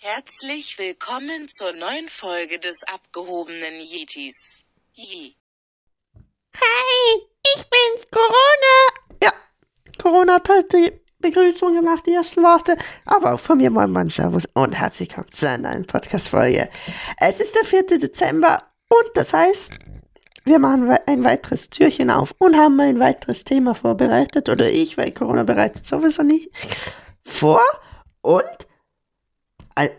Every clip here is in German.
Herzlich willkommen zur neuen Folge des abgehobenen Yetis. Yi. Hi, ich bin's, Corona. Ja, Corona hat halt die Begrüßung gemacht, die ersten Worte. Aber auch von mir mal ein Servus und herzlich willkommen zu einer neuen Podcast-Folge. Es ist der 4. Dezember und das heißt, wir machen ein weiteres Türchen auf und haben ein weiteres Thema vorbereitet. Oder ich, weil Corona bereitet sowieso nicht vor. Und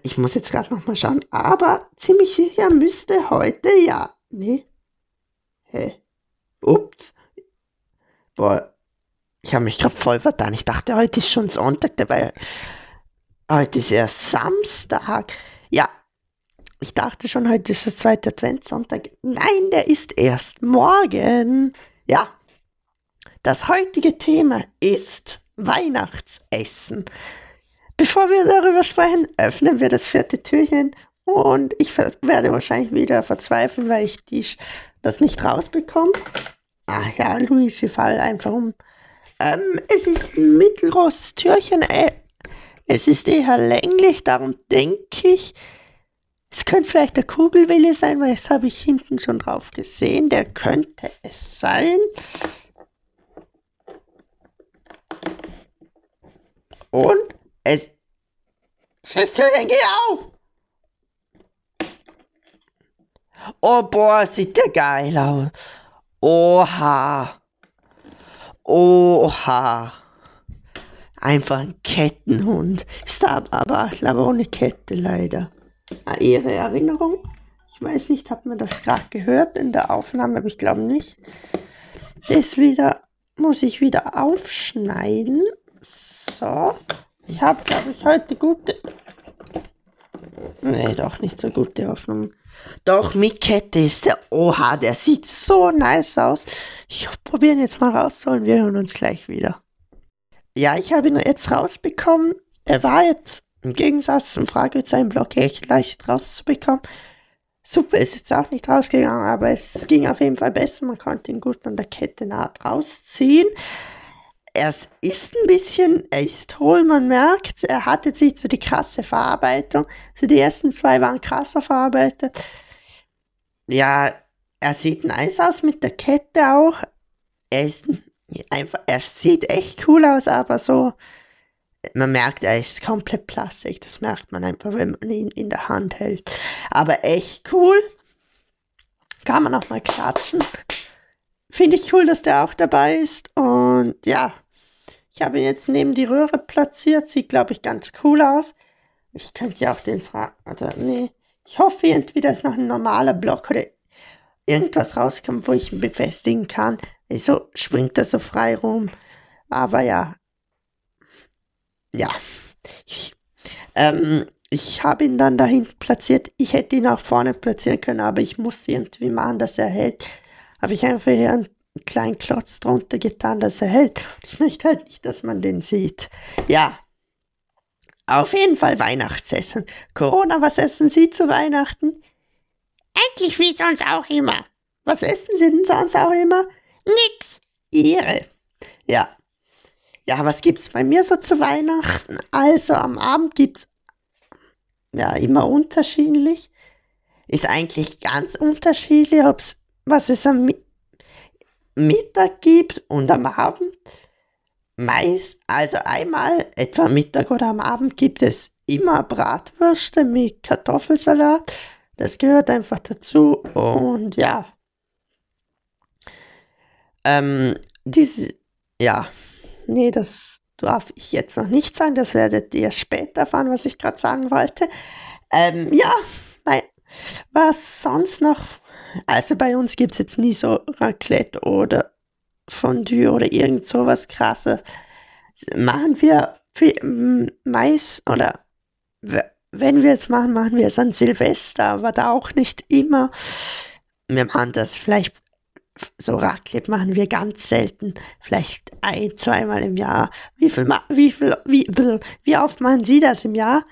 ich muss jetzt gerade nochmal schauen, aber ziemlich sicher müsste heute ja. Nee. Hä? Ups. Boah, ich habe mich gerade voll vertan. Ich dachte, heute ist schon Sonntag, dabei. Heute ist erst Samstag. Ja, ich dachte schon, heute ist der zweite Adventssonntag. Nein, der ist erst morgen. Ja, das heutige Thema ist Weihnachtsessen. Bevor wir darüber sprechen, öffnen wir das vierte Türchen und ich werde wahrscheinlich wieder verzweifeln, weil ich die, das nicht rausbekomme. Ach ja, Luigi, fall einfach um. Ähm, es ist ein mittelgroßes Türchen. Äh, es ist eher länglich, darum denke ich, es könnte vielleicht der Kugelwille sein, weil das habe ich hinten schon drauf gesehen. Der könnte es sein. Und es. Schwesterchen, geh auf! Oh, boah, sieht der geil aus. Oha. Oha. Einfach ein Kettenhund. Ist aber, aber ohne Kette leider. Ah, Ihre Erinnerung? Ich weiß nicht, hat man das gerade gehört in der Aufnahme, aber ich glaube nicht. Das wieder, muss ich wieder aufschneiden. So. Ich habe, glaube ich, heute gute. Nee, doch nicht so gute Hoffnung. Doch, mit Kette ist der. Oha, der sieht so nice aus. Ich probiere ihn jetzt mal rauszuholen. Wir hören uns gleich wieder. Ja, ich habe ihn jetzt rausbekommen. Er war jetzt im Gegensatz zum Fragezeichen-Block echt leicht rauszubekommen. Super ist jetzt auch nicht rausgegangen, aber es ging auf jeden Fall besser. Man konnte ihn gut an der Kette naht rausziehen. Er ist ein bisschen, er ist hohl, man merkt, er hat jetzt nicht so die krasse Verarbeitung. Also die ersten zwei waren krasser verarbeitet. Ja, er sieht nice aus mit der Kette auch. Er ist einfach, er sieht echt cool aus, aber so, man merkt, er ist komplett Plastik. Das merkt man einfach, wenn man ihn in der Hand hält. Aber echt cool. Kann man auch mal klatschen. Finde ich cool, dass der auch dabei ist. Und ja, ich habe ihn jetzt neben die Röhre platziert. Sieht, glaube ich, ganz cool aus. Ich könnte ja auch den fragen. Also, nee. Ich hoffe, entweder ist noch ein normaler Block oder irgendwas rauskommt, wo ich ihn befestigen kann. So springt er so frei rum. Aber ja, ja, ich, ähm, ich habe ihn dann dahin platziert. Ich hätte ihn auch vorne platzieren können, aber ich musste irgendwie machen, dass er hält. Habe ich einfach hier einen kleinen Klotz drunter getan, dass er hält. Ich möchte halt nicht, dass man den sieht. Ja, auf jeden Fall Weihnachtsessen. Corona, was essen Sie zu Weihnachten? Eigentlich wie sonst auch immer. Was essen Sie denn sonst auch immer? Nix. Ihre. Ja, ja, was gibt's bei mir so zu Weihnachten? Also am Abend gibt's ja immer unterschiedlich. Ist eigentlich ganz unterschiedlich, ob's was es am Mittag gibt und am Abend. Meist, also einmal etwa Mittag oder am Abend gibt es immer Bratwürste mit Kartoffelsalat. Das gehört einfach dazu und ja. Ähm, diese, ja, nee, das darf ich jetzt noch nicht sagen, das werdet ihr später erfahren, was ich gerade sagen wollte. Ähm, ja, mein, was sonst noch? Also bei uns gibt es jetzt nie so Raclette oder Fondue oder irgend sowas krasses. Machen wir Mais oder wenn wir es machen, machen wir es an Silvester, aber da auch nicht immer. Wir machen das vielleicht so Raclette machen wir ganz selten, vielleicht ein, zweimal im Jahr. Wie viel, wie viel, wie, wie oft machen Sie das im Jahr?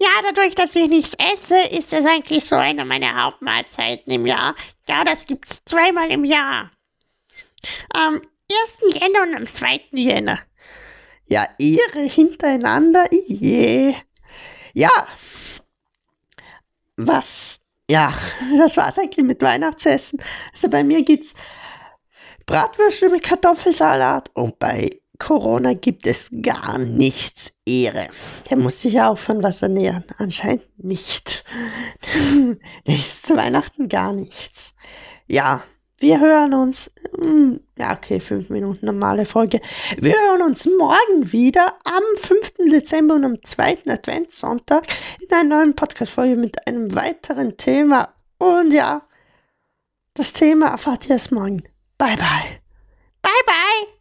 Ja, dadurch, dass ich nichts esse, ist das eigentlich so eine meiner Hauptmahlzeiten im Jahr. Ja, das gibt's zweimal im Jahr. Am 1. Jänner und am 2. Jänner. Ja, Ihre hintereinander, je. Ja, was? Ja, das war's eigentlich mit Weihnachtsessen. Also bei mir gibt's Bratwürste mit Kartoffelsalat und bei Corona gibt es gar nichts Ehre. Der muss sich ja auch von was ernähren. Anscheinend nicht. Ist zu Weihnachten gar nichts. Ja, wir hören uns. hm, Ja, okay, fünf Minuten normale Folge. Wir hören uns morgen wieder am 5. Dezember und am 2. Adventssonntag in einer neuen Podcast-Folge mit einem weiteren Thema. Und ja, das Thema erfahrt ihr erst morgen. Bye, bye. Bye, bye.